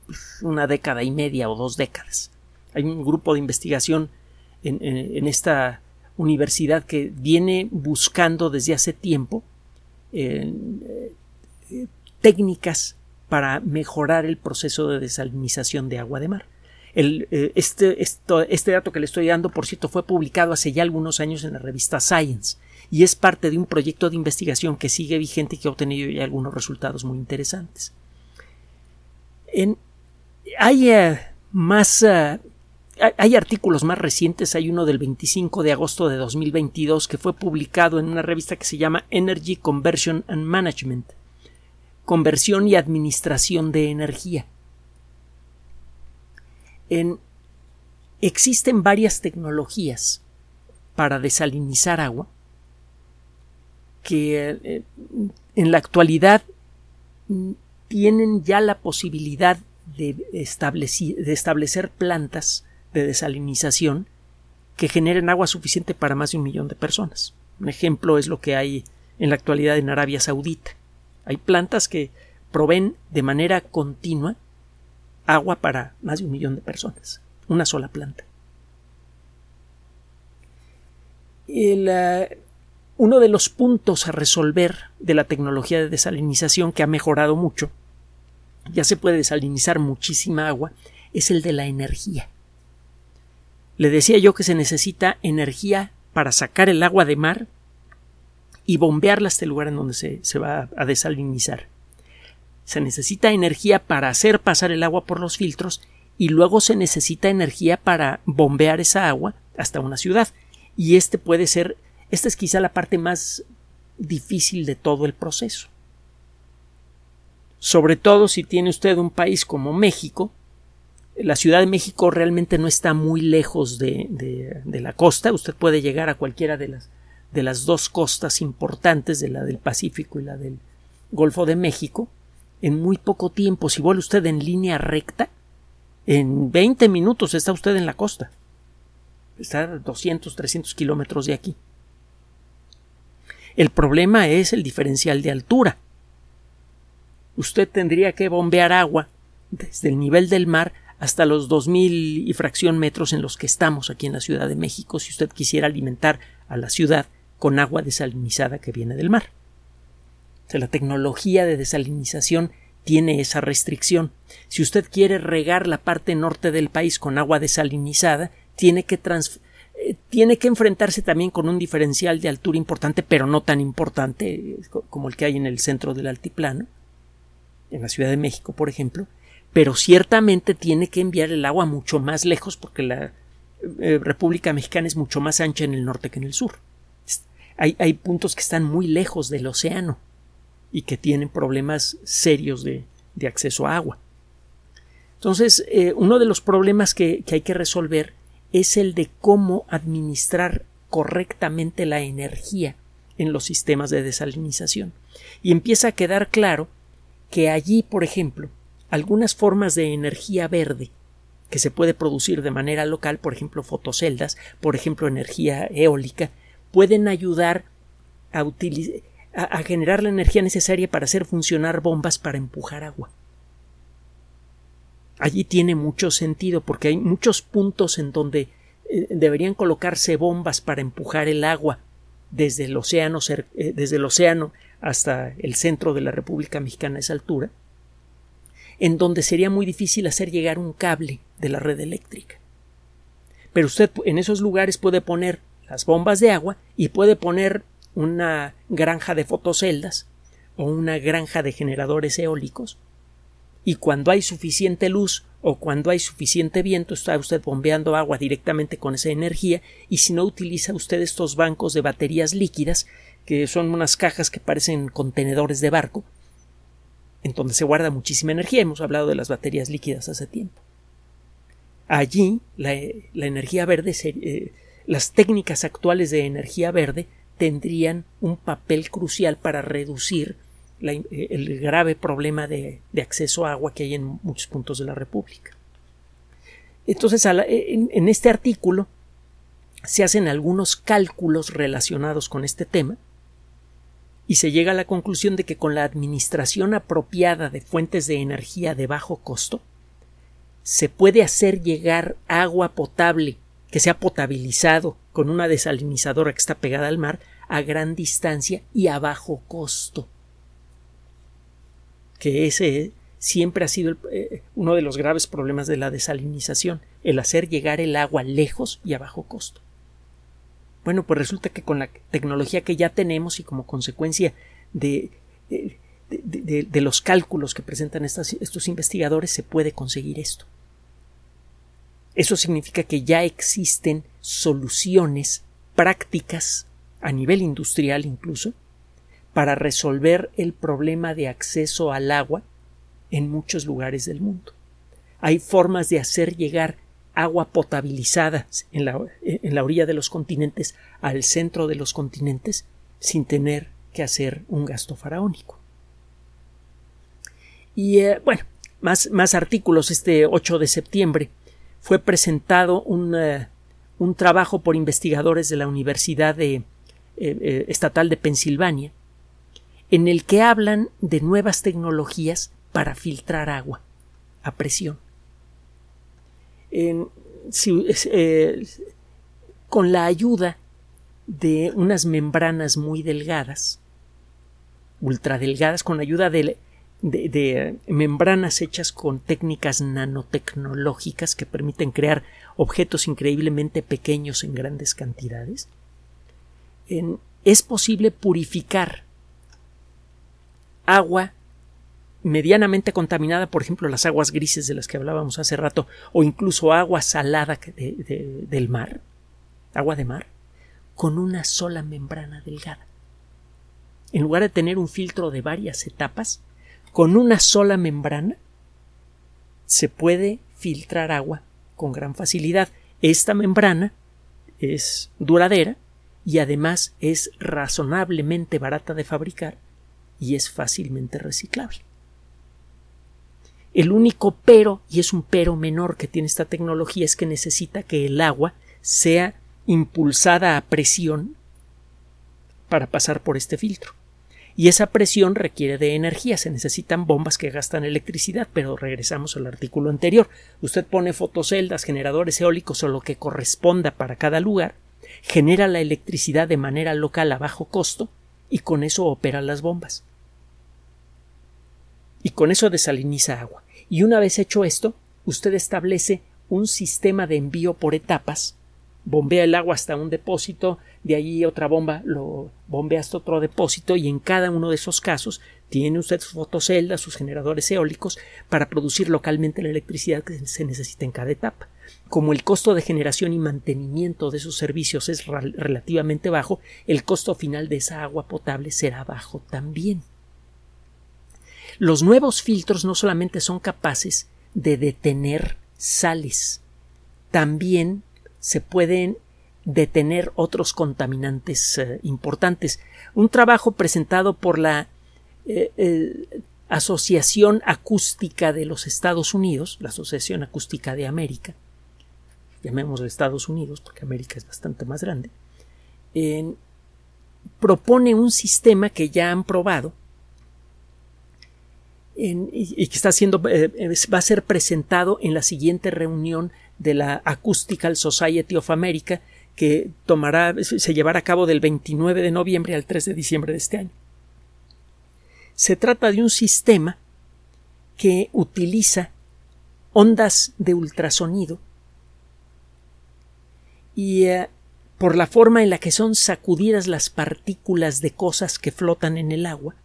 pues, una década y media o dos décadas. Hay un grupo de investigación en, esta universidad que viene buscando desde hace tiempo eh, técnicas para mejorar el proceso de desalinización de agua de mar. Eh, este, este dato que le estoy dando, por cierto, fue publicado hace ya algunos años en la revista Science y es parte de un proyecto de investigación que sigue vigente y que ha obtenido ya algunos resultados muy interesantes. hay eh, más eh, hay artículos más recientes, hay uno del 25 de agosto de 2022 que fue publicado en una revista que se llama Energy Conversion and Management conversión y administración de energía. existen varias tecnologías para desalinizar agua que eh, en la actualidad tienen ya la posibilidad de establecer plantas de desalinización que generen agua suficiente para más de un millón de personas. Un ejemplo es lo que hay en la actualidad en Arabia Saudita. Hay plantas que proveen de manera continua agua para más de un millón de personas. Una sola planta. Eh, uno de los puntos a resolver de la tecnología de desalinización que ha mejorado mucho, ya se puede desalinizar muchísima agua, es el de la energía. Le decía yo que se necesita energía para sacar el agua de mar y bombearla hasta el lugar en donde se, se va a desalinizar. Se necesita energía para hacer pasar el agua por los filtros y luego se necesita energía para bombear esa agua hasta una ciudad. Y este puede ser, esta es quizá la parte más difícil de todo el proceso. Sobre todo si tiene usted un país como México, la Ciudad de México realmente no está muy lejos de, de, de la costa, usted puede llegar a cualquiera de las de las dos costas importantes, de la del Pacífico y la del Golfo de México, en muy poco tiempo, si vuelve usted en línea recta, en 20 minutos está usted en la costa. Está a 200, 300 kilómetros de aquí. El problema es el diferencial de altura. Usted tendría que bombear agua desde el nivel del mar hasta los 2000 y fracción metros en los que estamos aquí en la Ciudad de México si usted quisiera alimentar a la ciudad con agua desalinizada que viene del mar. la tecnología de desalinización tiene esa restricción. Si usted quiere regar la parte norte del país con agua desalinizada, tiene que, eh, tiene que enfrentarse también con un diferencial de altura importante, pero no tan importante eh, como el que hay en el centro del altiplano, en la Ciudad de México, por ejemplo, pero ciertamente tiene que enviar el agua mucho más lejos porque la eh, República Mexicana es mucho más ancha en el norte que en el sur hay, puntos que están muy lejos del océano y que tienen problemas serios de, acceso a agua. Entonces, eh, uno de los problemas que, que hay que resolver es el de cómo administrar correctamente la energía en los sistemas de desalinización. Y empieza a quedar claro que allí, por ejemplo, algunas formas de energía verde que se puede producir de manera local, por ejemplo, fotoceldas, por ejemplo, energía eólica, pueden ayudar a, generar la energía necesaria para hacer funcionar bombas para empujar agua. Allí tiene mucho sentido porque hay muchos puntos en donde eh, deberían colocarse bombas para empujar el agua desde el océano, eh, desde el océano hasta el centro de la República Mexicana a esa altura, en donde sería muy difícil hacer llegar un cable de la red eléctrica. Pero usted en esos lugares puede poner las bombas de agua y puede poner una granja de fotoceldas o una granja de generadores eólicos. Y cuando hay suficiente luz o cuando hay suficiente viento está usted bombeando agua directamente con esa energía. Y si no utiliza usted estos bancos de baterías líquidas que son unas cajas que parecen contenedores de barco en donde se guarda muchísima energía. Hemos hablado de las baterías líquidas hace tiempo. Allí la, energía verde eh, las técnicas actuales de energía verde tendrían un papel crucial para reducir eh, el grave problema de, acceso a agua que hay en muchos puntos de la República. Entonces, en, este artículo se hacen algunos cálculos relacionados con este tema y se llega a la conclusión de que con la administración apropiada de fuentes de energía de bajo costo, se puede hacer llegar agua potable que sea potabilizado con una desalinizadora que está pegada al mar a gran distancia y a bajo costo que ese siempre ha sido eh, uno de los graves problemas de la desalinización, el hacer llegar el agua lejos y a bajo costo. Bueno, pues resulta que con la tecnología que ya tenemos y como consecuencia de, de, los cálculos que presentan estos investigadores se puede conseguir esto. Eso significa que ya existen soluciones prácticas a nivel industrial incluso para resolver el problema de acceso al agua en muchos lugares del mundo. Hay formas de hacer llegar agua potabilizada en la, en la orilla de los continentes al centro de los continentes sin tener que hacer un gasto faraónico. Y eh, bueno, más, más, artículos. Este 8 de septiembre fue presentado un, eh, un trabajo por investigadores de la Universidad de, eh, Estatal de Pensilvania en el que hablan de nuevas tecnologías para filtrar agua a presión. Eh, con la ayuda de unas membranas muy delgadas, ultradelgadas, con ayuda de, de, membranas hechas con técnicas nanotecnológicas que permiten crear objetos increíblemente pequeños en grandes cantidades, es posible purificar agua medianamente contaminada, por ejemplo, las aguas grises de las que hablábamos hace rato, o incluso agua salada del mar, agua de mar, con una sola membrana delgada. En lugar de tener un filtro de varias etapas, con una sola membrana se puede filtrar agua con gran facilidad. Esta membrana es duradera y además es razonablemente barata de fabricar y es fácilmente reciclable. El único pero, y es un pero menor que tiene esta tecnología, es que necesita que el agua sea impulsada a presión para pasar por este filtro. Y esa presión requiere de energía, se necesitan bombas que gastan electricidad, pero regresamos al artículo anterior. Usted pone fotoceldas, generadores eólicos o lo que corresponda para cada lugar, genera la electricidad de manera local a bajo costo y con eso opera las bombas y con eso desaliniza agua. Y una vez hecho esto, usted establece un sistema de envío por etapas, bombea el agua hasta un depósito, de allí otra bomba lo bombea hasta otro depósito y en cada uno de esos casos tiene usted sus fotoceldas, sus generadores eólicos para producir localmente la electricidad que se necesita en cada etapa. Como el costo de generación y mantenimiento de esos servicios es relativamente bajo, el costo final de esa agua potable será bajo también. Los nuevos filtros no solamente son capaces de detener sales, también se pueden detener otros contaminantes eh, importantes. Un trabajo presentado por la eh, Asociación Acústica de los Estados Unidos, la Asociación Acústica de América, llamémoslo Estados Unidos porque América es bastante más grande, propone un sistema que ya han probado y, que está siendo, eh, va a ser presentado en la siguiente reunión de la Acoustical Society of America que tomará, se llevará a cabo del 29 de noviembre al 3 de diciembre de este año. Se trata de un sistema que utiliza ondas de ultrasonido y eh, por la forma en la que son sacudidas las partículas de cosas que flotan en el agua,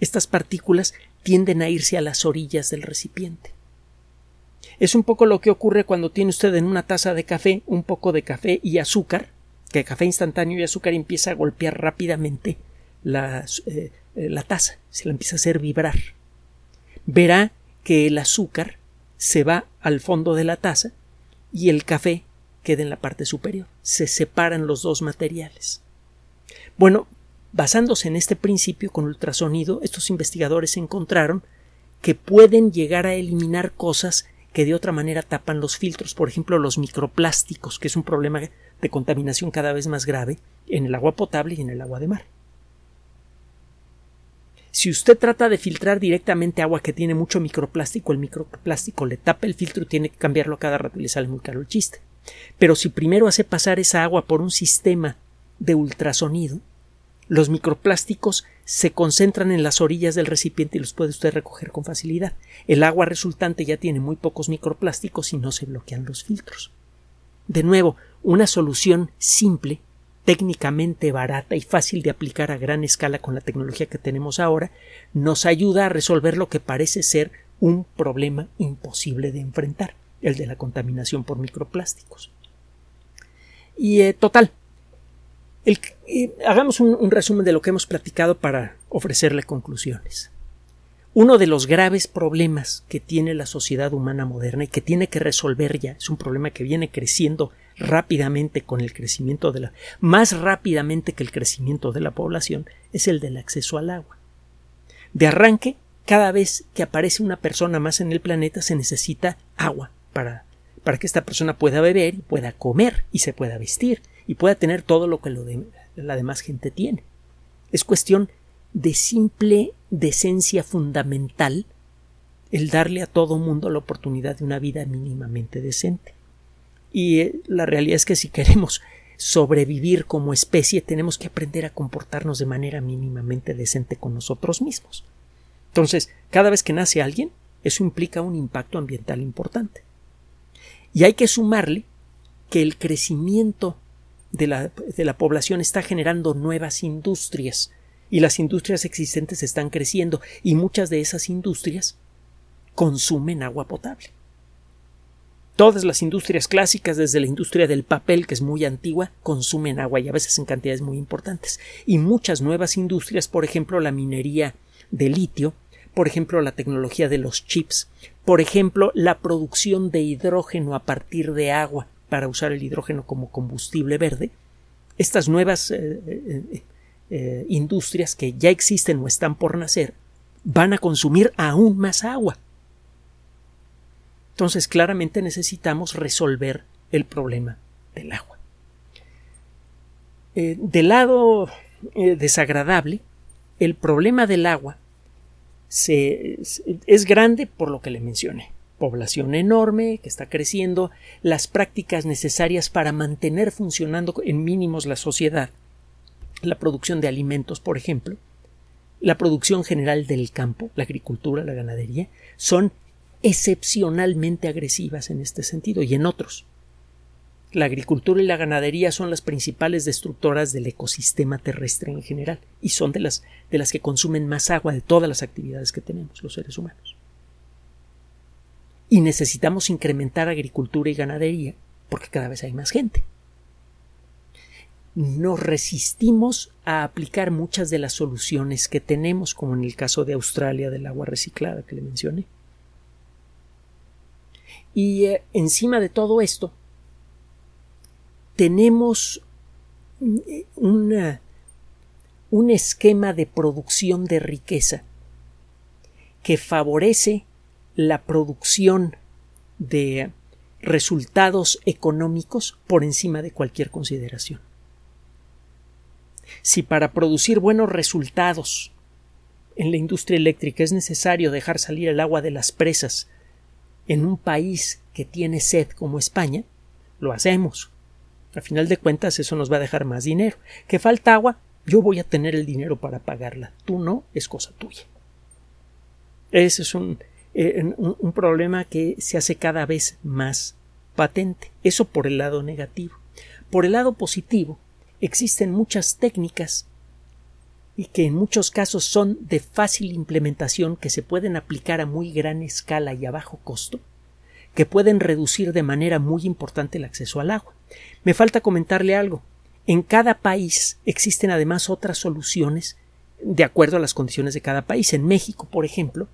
estas partículas tienden a irse a las orillas del recipiente. Es un poco lo que ocurre cuando tiene usted en una taza de café un poco de café y azúcar, que café instantáneo y azúcar empieza a golpear rápidamente la, eh, eh, la taza, se la empieza a hacer vibrar. Verá que el azúcar se va al fondo de la taza y el café queda en la parte superior. Se separan los dos materiales. Bueno, basándose en este principio con ultrasonido, estos investigadores encontraron que pueden llegar a eliminar cosas que de otra manera tapan los filtros, por ejemplo los microplásticos, que es un problema de contaminación cada vez más grave en el agua potable y en el agua de mar. Si usted trata de filtrar directamente agua que tiene mucho microplástico, el microplástico le tapa el filtro y tiene que cambiarlo cada rato y le sale muy caro el chiste. Pero si primero hace pasar esa agua por un sistema de ultrasonido, los microplásticos se concentran en las orillas del recipiente y los puede usted recoger con facilidad. El agua resultante ya tiene muy pocos microplásticos y no se bloquean los filtros. De nuevo, una solución simple, técnicamente barata y fácil de aplicar a gran escala con la tecnología que tenemos ahora, nos ayuda a resolver lo que parece ser un problema imposible de enfrentar, el de la contaminación por microplásticos. Y eh, total, hagamos un, resumen de lo que hemos platicado para ofrecerle conclusiones. Uno de los graves problemas que tiene la sociedad humana moderna y que tiene que resolver ya, es un problema que viene creciendo rápidamente con el crecimiento de la más rápidamente que el crecimiento de la población, es el del acceso al agua. De arranque, cada vez que aparece una persona más en el planeta se necesita agua para, para que esta persona pueda beber y pueda comer y se pueda vestir y pueda tener todo lo que la demás gente tiene. Es cuestión de simple decencia fundamental el darle a todo mundo la oportunidad de una vida mínimamente decente. Y eh, la realidad es que si queremos sobrevivir como especie tenemos que aprender a comportarnos de manera mínimamente decente con nosotros mismos. Entonces, cada vez que nace alguien, eso implica un impacto ambiental importante. Y hay que sumarle que el crecimiento de la, de la población está generando nuevas industrias y las industrias existentes están creciendo y muchas de esas industrias consumen agua potable. Todas las industrias clásicas, desde la industria del papel, que es muy antigua, consumen agua y a veces en cantidades muy importantes. Y muchas nuevas industrias, por ejemplo, la minería de litio, por ejemplo, la tecnología de los chips, por ejemplo, la producción de hidrógeno a partir de agua, para usar el hidrógeno como combustible verde, estas nuevas eh, eh, eh, industrias que ya existen o están por nacer van a consumir aún más agua. Entonces, claramente necesitamos resolver el problema del agua. del lado desagradable, el problema del agua es grande por lo que le mencioné población enorme que está creciendo, las prácticas necesarias para mantener funcionando en mínimos la sociedad, la producción de alimentos, por ejemplo, la producción general del campo, la agricultura, la ganadería, son excepcionalmente agresivas en este sentido y en otros. La agricultura y la ganadería son las principales destructoras del ecosistema terrestre en general y son de las, de las que consumen más agua de todas las actividades que tenemos los seres humanos y necesitamos incrementar agricultura y ganadería porque cada vez hay más gente. Nos resistimos a aplicar muchas de las soluciones que tenemos, como en el caso de Australia del agua reciclada que le mencioné. Y eh, encima de todo esto, tenemos eh, un esquema de producción de riqueza que favorece la producción de resultados económicos por encima de cualquier consideración. Si para producir buenos resultados en la industria eléctrica es necesario dejar salir el agua de las presas en un país que tiene sed como España, lo hacemos. A final de cuentas eso nos va a dejar más dinero. ¿Que falta agua? Yo voy a tener el dinero para pagarla. Tú no, es cosa tuya. Ese es un eh, un, problema que se hace cada vez más patente. Eso por el lado negativo. Por el lado positivo, existen muchas técnicas y que en muchos casos son de fácil implementación que se pueden aplicar a muy gran escala y a bajo costo, que pueden reducir de manera muy importante el acceso al agua. Me falta comentarle algo. En cada país existen además otras soluciones de acuerdo a las condiciones de cada país. En México, por ejemplo,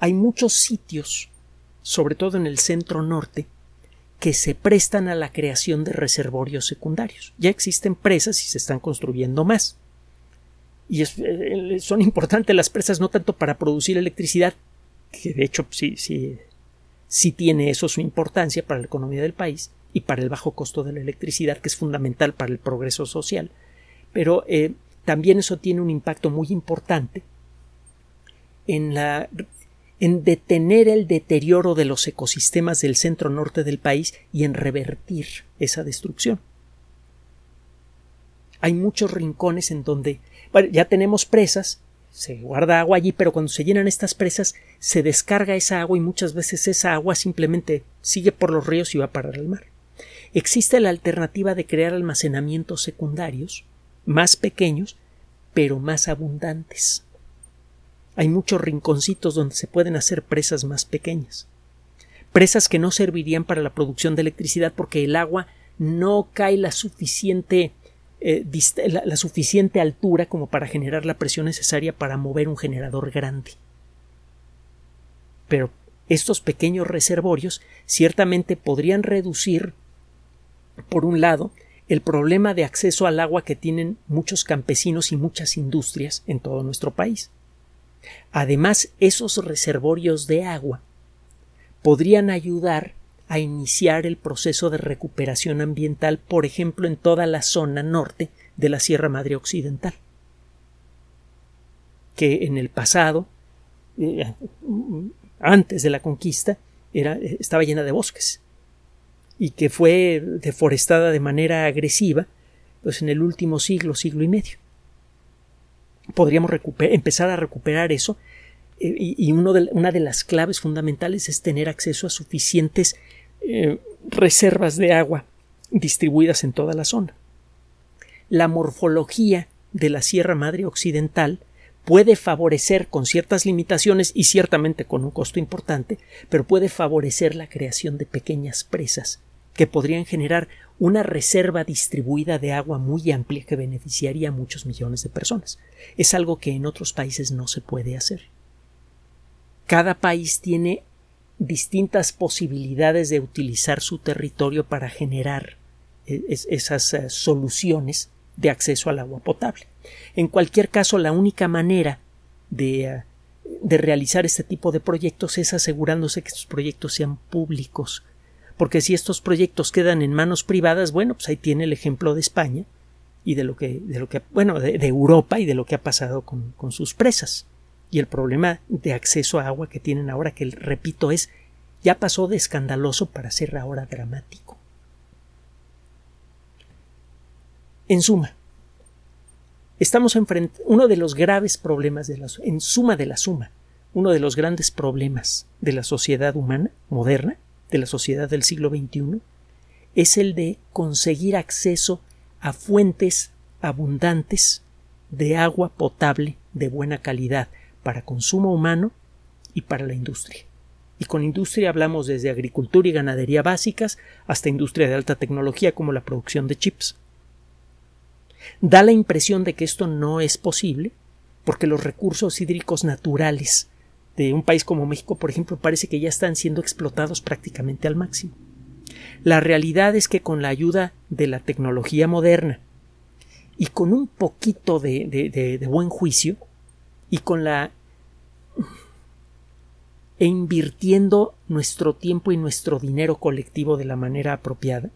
hay muchos sitios, sobre todo en el centro norte, que se prestan a la creación de reservorios secundarios. Ya existen presas y se están construyendo más. Y eh, son importantes las presas no tanto para producir electricidad, que de hecho sí, sí, sí tiene eso su importancia para la economía del país y para el bajo costo de la electricidad, que es fundamental para el progreso social, pero eh, también eso tiene un impacto muy importante en la en detener el deterioro de los ecosistemas del centro norte del país y en revertir esa destrucción. Hay muchos rincones en donde bueno, ya tenemos presas, se guarda agua allí, pero cuando se llenan estas presas se descarga esa agua y muchas veces esa agua simplemente sigue por los ríos y va a parar al mar. Existe la alternativa de crear almacenamientos secundarios más pequeños, pero más abundantes. Hay muchos rinconcitos donde se pueden hacer presas más pequeñas. Presas que no servirían para la producción de electricidad porque el agua no cae la suficiente eh, la, la, suficiente altura como para generar la presión necesaria para mover un generador grande. Pero estos pequeños reservorios ciertamente podrían reducir, por un lado, el problema de acceso al agua que tienen muchos campesinos y muchas industrias en todo nuestro país. Además, esos reservorios de agua podrían ayudar a iniciar el proceso de recuperación ambiental, por ejemplo, en toda la zona norte de la Sierra Madre Occidental, que en el pasado, eh, antes de la conquista, estaba llena de bosques y que fue deforestada de manera agresiva pues en el último siglo, siglo y medio. Podríamos empezar a recuperar eso eh, y, uno de, una de las claves fundamentales es tener acceso a suficientes eh, reservas de agua distribuidas en toda la zona. La morfología de la Sierra Madre Occidental puede favorecer con ciertas limitaciones y ciertamente con un costo importante, pero puede favorecer la creación de pequeñas presas que podrían generar una reserva distribuida de agua muy amplia que beneficiaría a muchos millones de personas. Es algo que en otros países no se puede hacer. Cada país tiene distintas posibilidades de utilizar su territorio para generar eh, esas eh, soluciones de acceso al agua potable. En cualquier caso, la única manera de, eh, de realizar este tipo de proyectos es asegurándose que estos proyectos sean públicos, porque si estos proyectos quedan en manos privadas, bueno, pues ahí tiene el ejemplo de España y de lo que, de lo que, bueno, de, Europa y de lo que ha pasado con, con sus presas y el problema de acceso a agua que tienen ahora, que repito, es ya pasó de escandaloso para ser ahora dramático. En suma, estamos enfrente uno de los graves problemas de la en suma de la suma, uno de los grandes problemas de la sociedad humana moderna, de la sociedad del siglo XXI, es el de conseguir acceso a fuentes abundantes de agua potable de buena calidad, para consumo humano y para la industria. Y con industria hablamos desde agricultura y ganadería básicas hasta industria de alta tecnología como la producción de chips. Da la impresión de que esto no es posible porque los recursos hídricos naturales de un país como México, por ejemplo, parece que ya están siendo explotados prácticamente al máximo. La realidad es que con la ayuda de la tecnología moderna y con un poquito de, de buen juicio y con la e invirtiendo nuestro tiempo y nuestro dinero colectivo de la manera apropiada,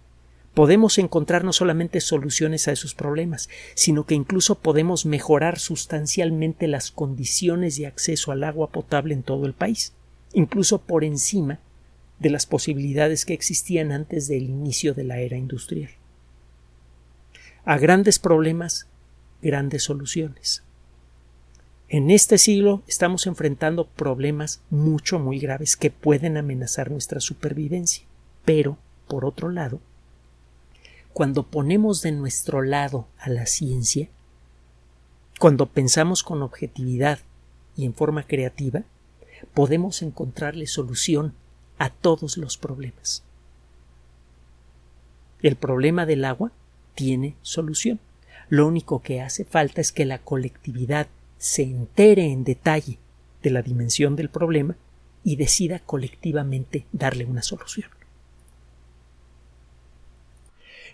podemos encontrar no solamente soluciones a esos problemas, sino que incluso podemos mejorar sustancialmente las condiciones de acceso al agua potable en todo el país, incluso por encima de las posibilidades que existían antes del inicio de la era industrial. A grandes problemas, grandes soluciones. En este siglo estamos enfrentando problemas mucho, muy graves que pueden amenazar nuestra supervivencia. Pero, por otro lado, cuando ponemos de nuestro lado a la ciencia, Cuando pensamos con objetividad y en forma creativa, podemos encontrarle solución a todos los problemas. El problema del agua tiene solución. Lo único que hace falta es que la colectividad se entere en detalle de la dimensión del problema y decida colectivamente darle una solución.